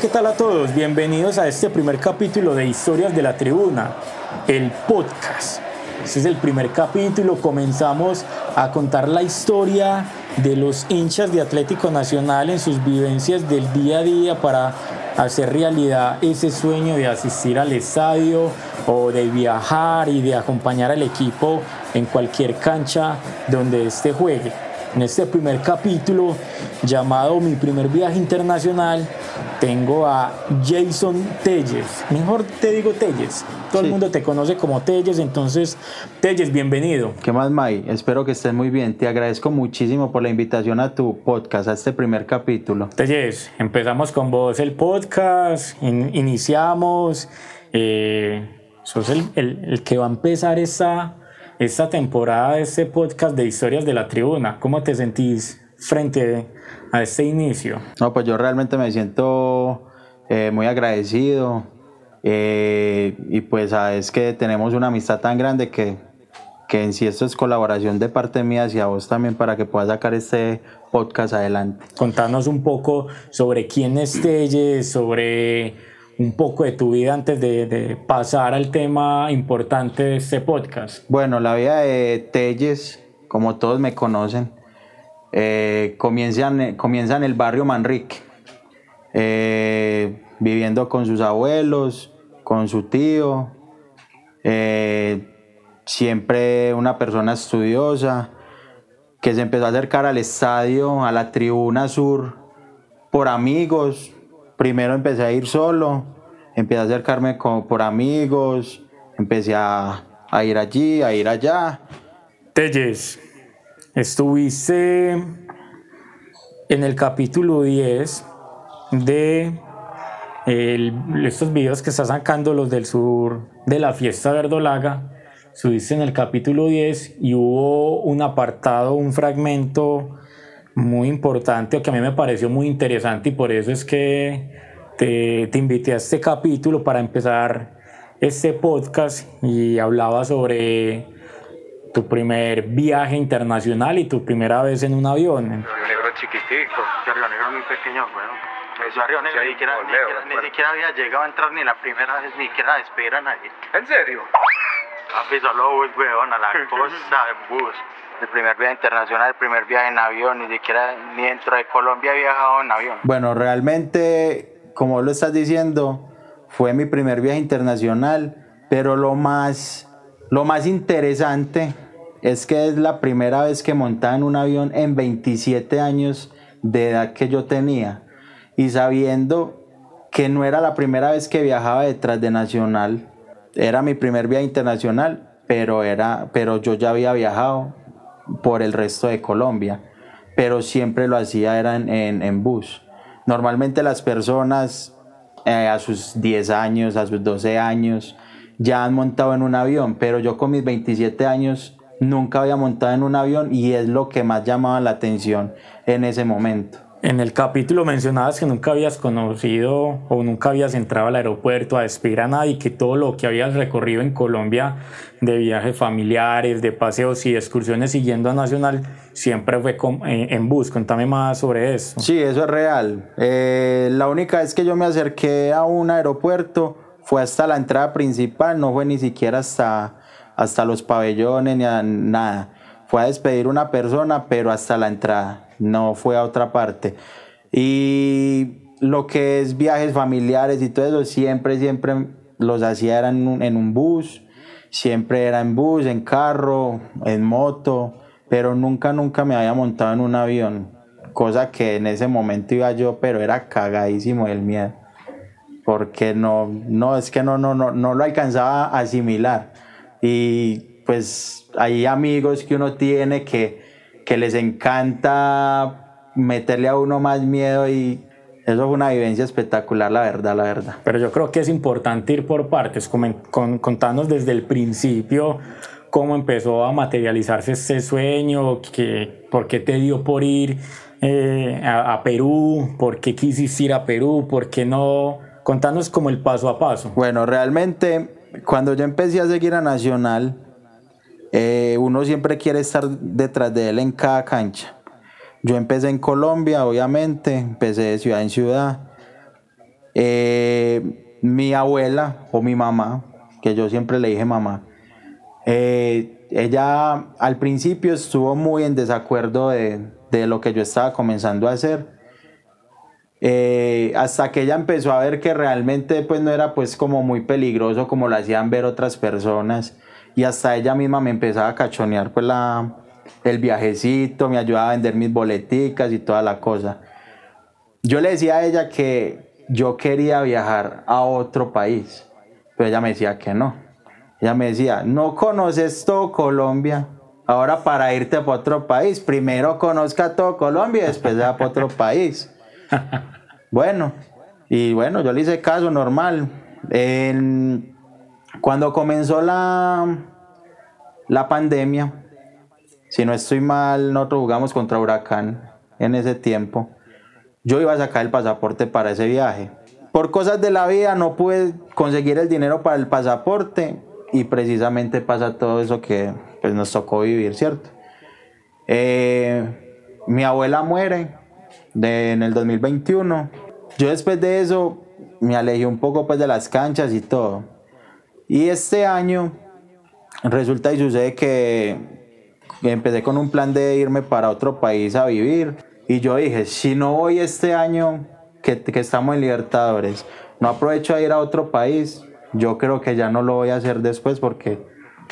¿qué tal a todos? Bienvenidos a este primer capítulo de Historias de la Tribuna, el podcast. Este es el primer capítulo, comenzamos a contar la historia de los hinchas de Atlético Nacional en sus vivencias del día a día para hacer realidad ese sueño de asistir al estadio o de viajar y de acompañar al equipo en cualquier cancha donde éste juegue. En este primer capítulo llamado Mi primer viaje internacional, tengo a Jason Telles. Mejor te digo Telles. Todo el mundo te conoce como Telles, entonces Telles, bienvenido. ¿Qué más, May? Espero que estés muy bien. Te agradezco muchísimo por la invitación a tu podcast, a este primer capítulo. Telles, empezamos con vos el podcast, in- iniciamos. Eh, sos el, el- el que va a empezar esta, esta temporada de este podcast de historias de la tribuna. ¿Cómo te sentís frente a este inicio? No, pues yo realmente me siento eh, muy agradecido eh, y pues sabes que tenemos una amistad tan grande que, que en sí esto es colaboración de parte mía hacia vos también para que puedas sacar este podcast adelante. Contanos un poco sobre quién es Telles, sobre un poco de tu vida antes de, pasar al tema importante de este podcast. Bueno, la vida de Telles, como todos me conocen, eh, comienza, en, comienza en el barrio Manrique, eh, viviendo con sus abuelos, con su tío, eh, siempre una persona estudiosa, que se empezó a acercar al estadio, a la tribuna sur, por amigos. Primero empecé a ir solo, empecé a acercarme por amigos, empecé a, a ir allí, a ir allá. Telles, estuviste en el capítulo 10 de el- estos videos que está sacando los del sur de la fiesta verdolaga. Estuviste en el capítulo 10 y hubo un apartado, un fragmento muy importante que a mí me pareció muy interesante y por eso es que te, te invité a este capítulo para empezar este podcast y hablaba sobre tu primer viaje internacional y tu primera vez en un avión. Río Negro chiquitico. Río Negro muy pequeño, weón. Eso a Río Negro Sí, ni, siquiera, ni, ni bueno. había llegado a entrar ni la primera vez, ni siquiera a despedir a nadie. ¿En serio? Papi, solo bus, weón, a la costa, en bus. El primer viaje internacional, el primer viaje en avión, ni siquiera, ni dentro de Colombia he viajado en avión. Bueno, realmente, como lo estás diciendo, fue mi primer viaje internacional, pero lo más, lo más interesante es que es la primera vez que montaba en un avión en 27 años de edad que yo tenía. Y sabiendo que no era la primera vez que viajaba detrás de Nacional, era mi primer viaje internacional, pero, era, pero yo ya había viajado por el resto de Colombia, pero siempre lo hacía era en, en- bus. Normalmente las personas eh, a sus 10 años, a sus 12 años, ya han montado en un avión, pero yo con mis 27 años nunca había montado en un avión y es lo que más llamaba la atención en ese momento. En el capítulo mencionabas que nunca habías conocido o nunca habías entrado al aeropuerto a despedir a nadie, que todo lo que habías recorrido en Colombia de viajes familiares, de paseos y excursiones siguiendo a Nacional, siempre fue en, en bus. Contame más sobre eso. Sí, eso es real. Eh, la única vez que yo me acerqué a un aeropuerto fue hasta la entrada principal, no fue ni siquiera hasta, hasta los pabellones ni a nada. Fue a despedir una persona, pero hasta la entrada, no fue a otra parte. Y lo que es viajes familiares y todo eso, siempre, siempre los hacía era en un, en un bus, siempre era en bus, en carro, en moto, pero nunca, nunca me había montado en un avión, cosa que en ese momento iba yo, pero era cagadísimo el miedo, porque no, no, es que no, no, no, no lo alcanzaba a asimilar. Y pues hay amigos que uno tiene que, que les encanta meterle a uno más miedo y eso fue una vivencia espectacular, la verdad, la verdad. Pero yo creo que es importante ir por partes, comen- con- contarnos desde el principio cómo empezó a materializarse ese sueño, que, por qué te dio por ir eh, a, a Perú, por qué quisiste ir a Perú, por qué no. Contanos como el paso a paso. Bueno, realmente cuando yo empecé a seguir a Nacional, eh, uno siempre quiere estar detrás de él en cada cancha. Yo empecé en Colombia, obviamente, empecé de ciudad en ciudad. Eh, mi abuela o mi mamá, que yo siempre le dije mamá, eh, ella al principio estuvo muy en desacuerdo de, de lo que yo estaba comenzando a hacer. Hasta que ella empezó a ver que realmente pues no era pues como muy peligroso como lo hacían ver otras personas y hasta ella misma me empezaba a cachonear pues la, el viajecito, me ayudaba a vender mis boleticas y toda la cosa. Yo le decía a ella que yo quería viajar a otro país, pero ella me decía que no. Ella me decía, no conoces todo Colombia, ahora para irte para otro país, primero conozca todo Colombia y después va para otro país. Bueno, y bueno, yo le hice caso normal. En- cuando comenzó la, la pandemia, si no estoy mal, nosotros jugamos contra Huracán en ese tiempo. Yo iba a sacar el pasaporte para ese viaje. Por cosas de la vida no pude conseguir el dinero para el pasaporte y precisamente pasa todo eso que pues, nos tocó vivir, ¿cierto? Eh, mi abuela muere de- en el 2021. Yo después de eso me alejé un poco pues de las canchas y todo. Y este año resulta y sucede que empecé con un plan de irme para otro país a vivir. Y yo dije, si no voy este año que, que estamos en Libertadores, no aprovecho a ir a otro país, yo creo que ya no lo voy a hacer después porque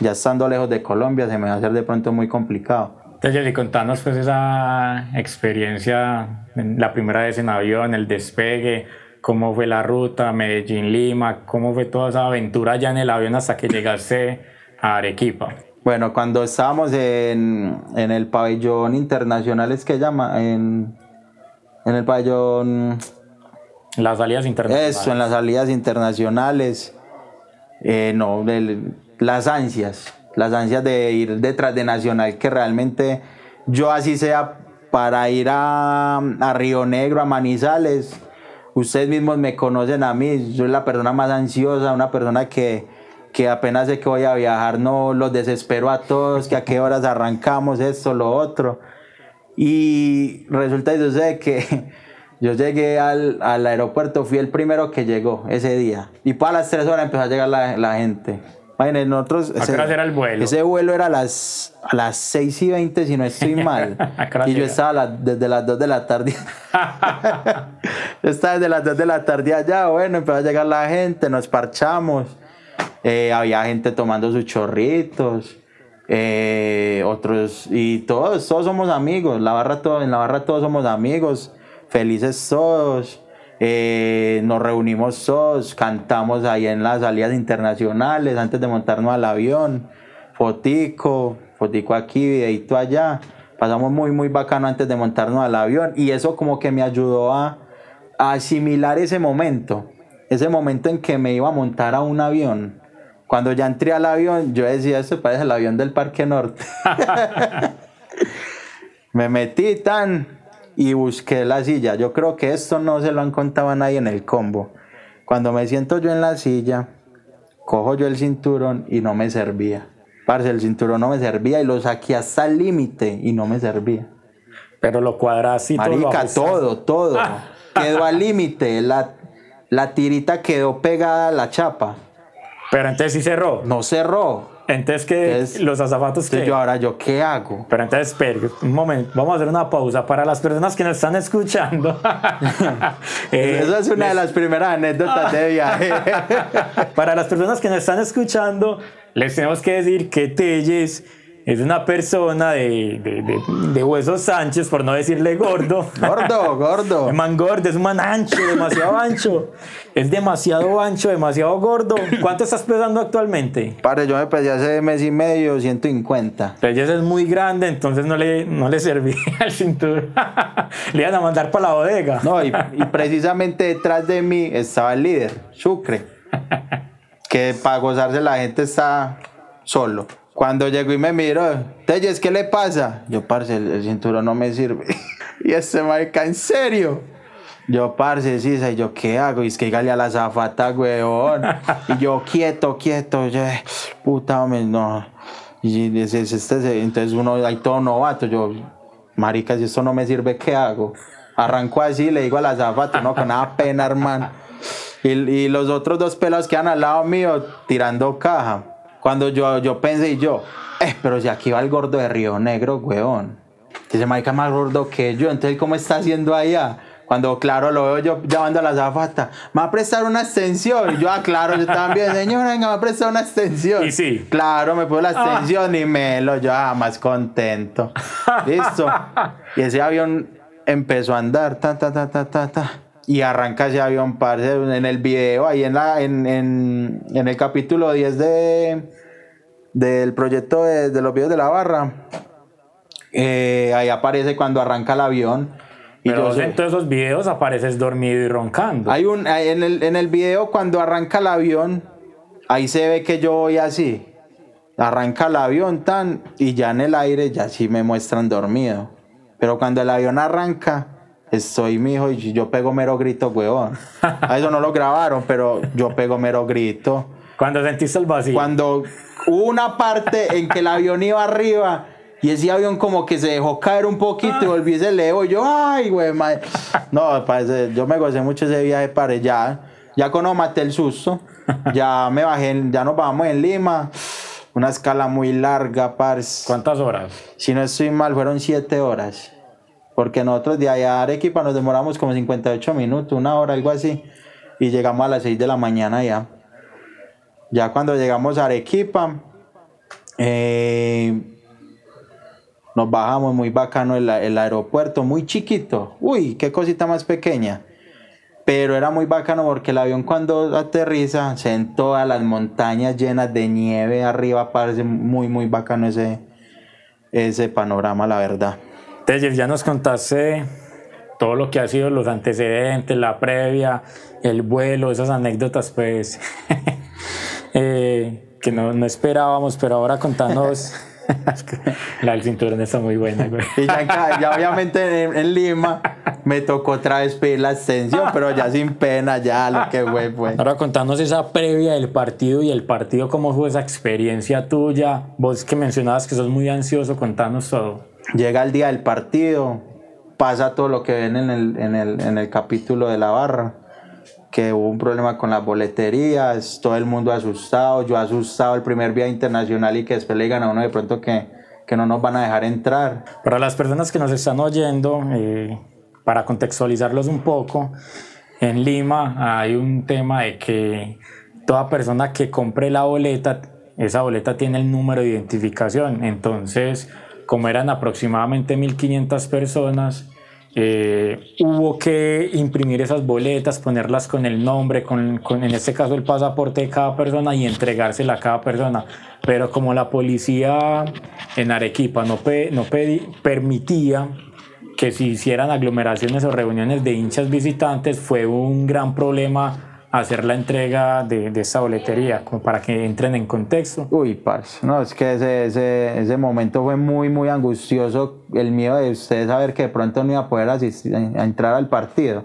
ya estando lejos de Colombia se me va a hacer de pronto muy complicado. Entonces, Jessy, contanos pues esa experiencia, en- la primera vez en avión, el despegue, cómo fue la ruta, Medellín-Lima, cómo fue toda esa aventura ya en el avión hasta que llegaste a Arequipa. Bueno, cuando estábamos en, en el pabellón internacional, es que llama, en, en el pabellón, Las salidas internacionales. eso, en las salidas internacionales, eh, no, el- las ansias, las ansias de ir detrás de Nacional, que realmente yo así sea para ir a, a Río Negro, a Manizales, ustedes mismos me conocen a mí, soy la persona más ansiosa, una persona que, que apenas sé que voy a viajar, no los desespero a todos, que a qué horas arrancamos, esto, lo otro. Y resulta y sucede que yo llegué al, al aeropuerto, fui el primero que llegó ese día. Y para las 3 horas empezó a llegar la gente. Imagínense, nosotros... Ese vuelo era a las, a las 6 y 20, si no estoy mal. ¿A qué horas y yo estaba la- desde las 2 de la tarde. yo estaba desde las 2 de la tarde allá. Bueno, empezó a llegar la gente, nos parchamos. Eh, había gente tomando sus chorritos. eh, otros, y todos, todos somos amigos. La barra todo, en la barra todos somos amigos. Felices todos. Eh, nos reunimos todos, cantamos ahí en las salidas internacionales antes de montarnos al avión. Fotico, fotico aquí, videito allá. Pasamos muy, muy bacano antes de montarnos al avión. Y eso como que me ayudó a, a asimilar ese momento. Ese momento en que me iba a montar a un avión. Cuando ya entré al avión, yo decía, esto parece el avión del Parque Norte. me metí tan y busqué la silla. Yo creo que esto no se lo han contado a nadie en el combo. Cuando me siento yo en la silla, cojo yo el cinturón y no me servía. Parce, el cinturón no me servía y lo saqué hasta el límite y no me servía. Pero lo cuadraste y Marica, todo, todo. Quedó al límite. La, la tirita quedó pegada a la chapa. Pero entonces sí cerró. No cerró. Entonces, que Entonces- los azafatos Entonces que. yo ahora, ¿yo qué hago? Pero entonces, espere, un momento, vamos a hacer una pausa para las personas que nos están escuchando. Eh, Esa es una de las primeras anécdotas de viaje. Para las personas que nos están escuchando, les tenemos que decir que Telles es una persona de, de, de, de huesos Sánchez, por no decirle gordo. Gordo, gordo. Es man gordo, es un man ancho, demasiado ancho. Es demasiado ancho, demasiado gordo. ¿Cuánto estás pesando actualmente? Padre, yo me pesé hace mes y medio 150. Pero ella es muy grande, entonces no le, no le servía el cinturón. le iban a mandar para la bodega. No, y, y precisamente detrás de mí estaba el líder, Sucre. Que para gozarse la gente está solo. Cuando llegó y me miró, Telles, ¿qué le pasa? Yo, parce, el, cinturón no me sirve. y este marica, ¿en serio? Yo, parce, sí, y yo, ¿qué hago? Y es que dígale a la zafata, weón. y yo, quieto, quieto. Yo, "Eh, puta, hombre, no. Y ese- ese- este- entonces uno ahí todo novato. Yo, marica, si esto no me sirve, ¿qué hago? Arranco así, le digo a la zafata, no, con nada pena, hermano. Y, y los otros dos pelados quedan al lado mío tirando caja. Cuando yo, yo pensé y yo, eh, pero si aquí va el gordo de Río Negro, weón. Dice, marica, más gordo que yo. Entonces, ¿cómo está haciendo allá? Cuando, claro, lo veo yo llamando a la zafata, ¿me va a prestar una extensión? Y yo, ah, claro, yo también, señora, venga, me va a prestar una extensión. Y sí. Claro, me puso la extensión y me lo, yo, ah, más contento. Listo. Y ese avión empezó a andar, ta, ta, ta, ta, ta, ta. Y arranca ese avión, parce, en el video, ahí en, la, en, en, en el capítulo 10 de, del proyecto de, de los videos de la barra. eh, ahí aparece cuando arranca el avión. Y Pero yo en todos esos videos apareces dormido y roncando. hay un, en, el, en el video cuando arranca el avión, ahí se ve que yo voy así. Arranca el avión tan y ya en el aire ya sí me muestran dormido. Pero cuando el avión arranca, estoy mijo y yo pego mero grito, huevón. A eso no lo grabaron, pero yo pego mero grito. Cuando sentiste el vacío. Cuando hubo una parte en que el avión iba arriba y ese avión como que se dejó caer un poquito y volví y se elevó y yo, ay, güey, madre. No, parce, yo me gocé mucho ese viaje para allá. Ya cuando maté el susto, ya me bajé, en- ya nos bajamos en Lima. Una escala muy larga, parce. ¿Cuántas horas? Si no estoy mal, fueron siete horas. Porque nosotros de allá a Arequipa nos demoramos como 58 minutos, una hora, algo así. Y llegamos a las 6 de la mañana ya. Ya cuando llegamos a Arequipa, eh, nos bajamos muy bacano el, aeropuerto, muy chiquito. Uy, qué cosita más pequeña. Pero era muy bacano porque el avión cuando aterriza se ven todas las montañas llenas de nieve arriba, parece muy, muy bacano ese, ese panorama, la verdad. Entonces ya nos contaste todo lo que ha sido los antecedentes, la previa, el vuelo, esas anécdotas, pues, eh, que no, no esperábamos, pero ahora contanos. La del cinturón está muy buena, güey. Y ya, ya obviamente en, en Lima me tocó otra vez pedir la extensión, pero ya sin pena, ya lo que fue, fue. Ahora contanos esa previa del partido y el partido, cómo fue esa experiencia tuya. Vos que mencionabas que sos muy ansioso, contanos todo. Llega el día del partido, pasa todo lo que ven en el, en el, en el capítulo de la barra, que hubo un problema con las boleterías, todo el mundo asustado, yo asustado el primer viaje internacional y que después le digan a uno de pronto que, que no nos van a dejar entrar. Para las personas que nos están oyendo, eh, para contextualizarlos un poco, en Lima hay un tema de que toda persona que compre la boleta, esa boleta tiene el número de identificación. Entonces, como eran aproximadamente 1.500 personas, eh, hubo que imprimir esas boletas, ponerlas con el nombre, con, con, en este caso el pasaporte de cada persona y entregársela a cada persona. Pero como la policía en Arequipa no, pe- no pedi- permitía que se hicieran aglomeraciones o reuniones de hinchas visitantes, fue un gran problema hacer la entrega de, de esa boletería, como para que entren en contexto. Uy, parce, no, es que ese, ese, ese momento fue muy, muy angustioso. El miedo de ustedes saber que de pronto no iba a poder asistir, a entrar al partido.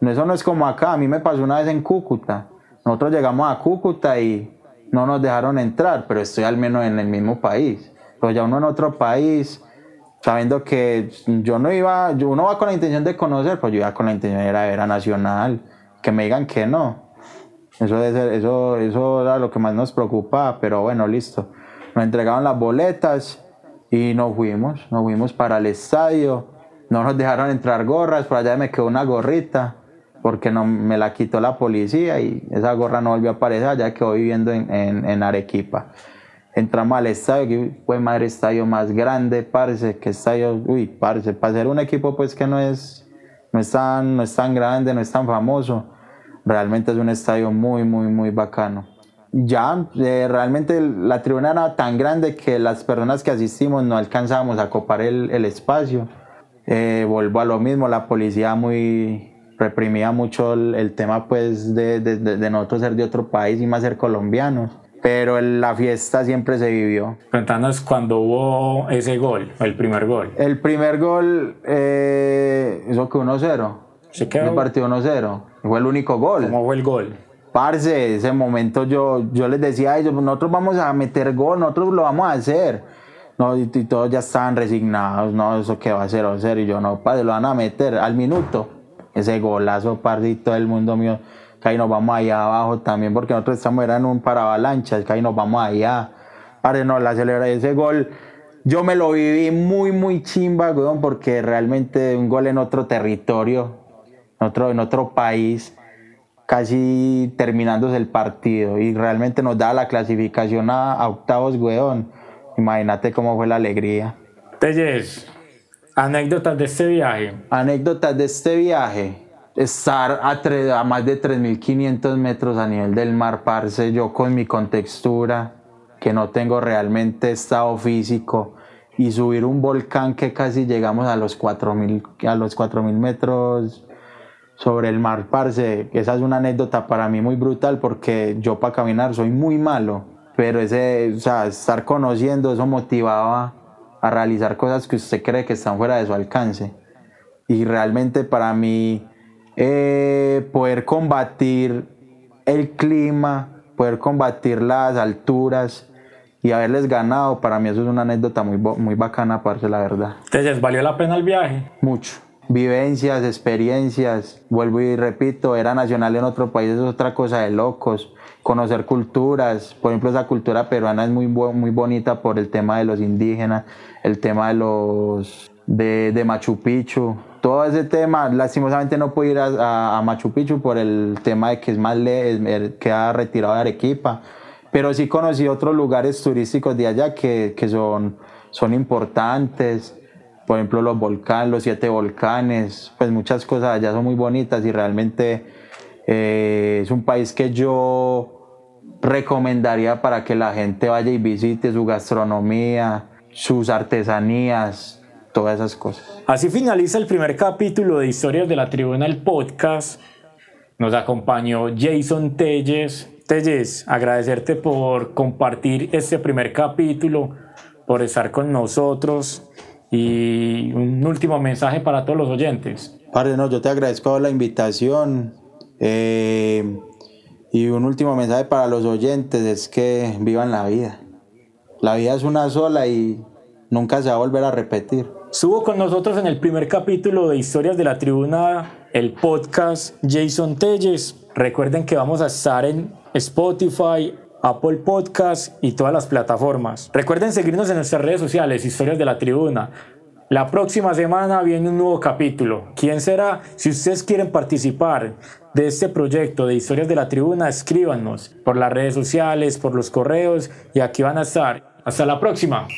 No, Eso no es como acá, a mí me pasó una vez en Cúcuta. Nosotros llegamos a Cúcuta y no nos dejaron entrar, pero estoy al menos en el mismo país. Pero ya uno en otro país, sabiendo que yo no iba, uno va con la intención de conocer, pues yo iba con la intención de ir a ver a Nacional, que me digan que no. Eso, eso, eso era lo que más nos preocupaba, pero bueno, listo. Nos entregaron las boletas y nos fuimos, nos fuimos para el estadio. No nos dejaron entrar gorras, por allá me quedó una gorrita, porque no, me la quitó la policía y esa gorra no volvió a aparecer, ya quedó viviendo en, en, en Arequipa. entramos al estadio, que fue madre estadio más grande, parce, que estadio, uy, parce, para ser un equipo pues que no es, no es tan, no es tan grande, no es tan famoso, realmente es un estadio muy, muy, muy bacano. Ya, eh, realmente la tribuna era tan grande que las personas que asistimos no alcanzábamos a copar el, el espacio. Eh, vuelvo a lo mismo, la policía muy reprimía mucho el, el tema pues de, de, de, nosotros ser de otro país y más ser colombianos. Pero la fiesta siempre se vivió. Cuéntanos cuando hubo ese gol, el primer gol. El primer gol, eh, eso que 1-0. ¿Se quedó? El partido 1-0. Fue el único gol. ¿Cómo fue el gol? Parce, ese momento yo, yo les decía a ellos, nosotros vamos a meter gol, nosotros lo vamos a hacer. No, y, y todos ya estaban resignados, no, eso que va a ser, va a ser. Y yo, no, padre, lo van a meter al minuto. Ese golazo, parce, y todo el mundo mío, que ahí nos vamos allá abajo también, porque nosotros estamos era en un paravalanchas, que ahí nos vamos allá. Padre, no, la celebra ese gol. Yo me lo viví muy, muy chimba, weón, porque realmente un gol en otro territorio, en otro, en otro país casi terminándose el partido y realmente nos da la clasificación a, a octavos, weón. Imagínate cómo fue la alegría. Telles, anécdotas de este viaje. Anécdotas de este viaje. Estar a, tre- a más de 3.500 metros a nivel del mar, parce, yo con mi contextura, que no tengo realmente estado físico, y subir un volcán que casi llegamos a los 4.000 a los 4.000 metros sobre el mar, parce. Esa es una anécdota para mí muy brutal porque yo para caminar soy muy malo, pero ese, o sea, estar conociendo eso motivaba a realizar cosas que usted cree que están fuera de su alcance. Y realmente para mí eh, poder combatir el clima, poder combatir las alturas y haberles ganado, para mí eso es una anécdota muy, muy bacana, parce, la verdad Telles, ¿valió la pena el viaje? mucho. Vivencias, experiencias, vuelvo y repito, era nacional en otro país, es otra cosa de locos. Conocer culturas, por ejemplo, esa cultura peruana es muy, muy bonita por el tema de los indígenas, el tema de los de, de Machu Picchu, todo ese tema. Lastimosamente no pude ir a, a- a Machu Picchu por el tema de que es más le, er- queda retirado de Arequipa, pero sí conocí otros lugares turísticos de allá que, que son, son importantes por ejemplo los volcanes, los siete volcanes, pues muchas cosas allá son muy bonitas y realmente eh, es un país que yo recomendaría para que la gente vaya y visite su gastronomía, sus artesanías, todas esas cosas. Así finaliza el primer capítulo de Historias de la Tribuna, el podcast. Nos acompañó Jason Telles. Telles, agradecerte por compartir este primer capítulo, por estar con nosotros y un último mensaje para todos los oyentes. Padre, no, yo te agradezco la invitación eh, y un último mensaje para los oyentes es que vivan la vida. La vida es una sola y nunca se va a volver a repetir. Estuvo con nosotros en el primer capítulo de Historias de la Tribuna, el podcast Jason Telles. Recuerden que vamos a estar en Spotify, Apple Podcast y todas las plataformas. Recuerden seguirnos en nuestras redes sociales, Historias de la Tribuna. La próxima semana viene un nuevo capítulo. ¿Quién será? Si ustedes quieren participar de este proyecto de Historias de la Tribuna, escríbanos por las redes sociales, por los correos y aquí van a estar. Hasta la próxima.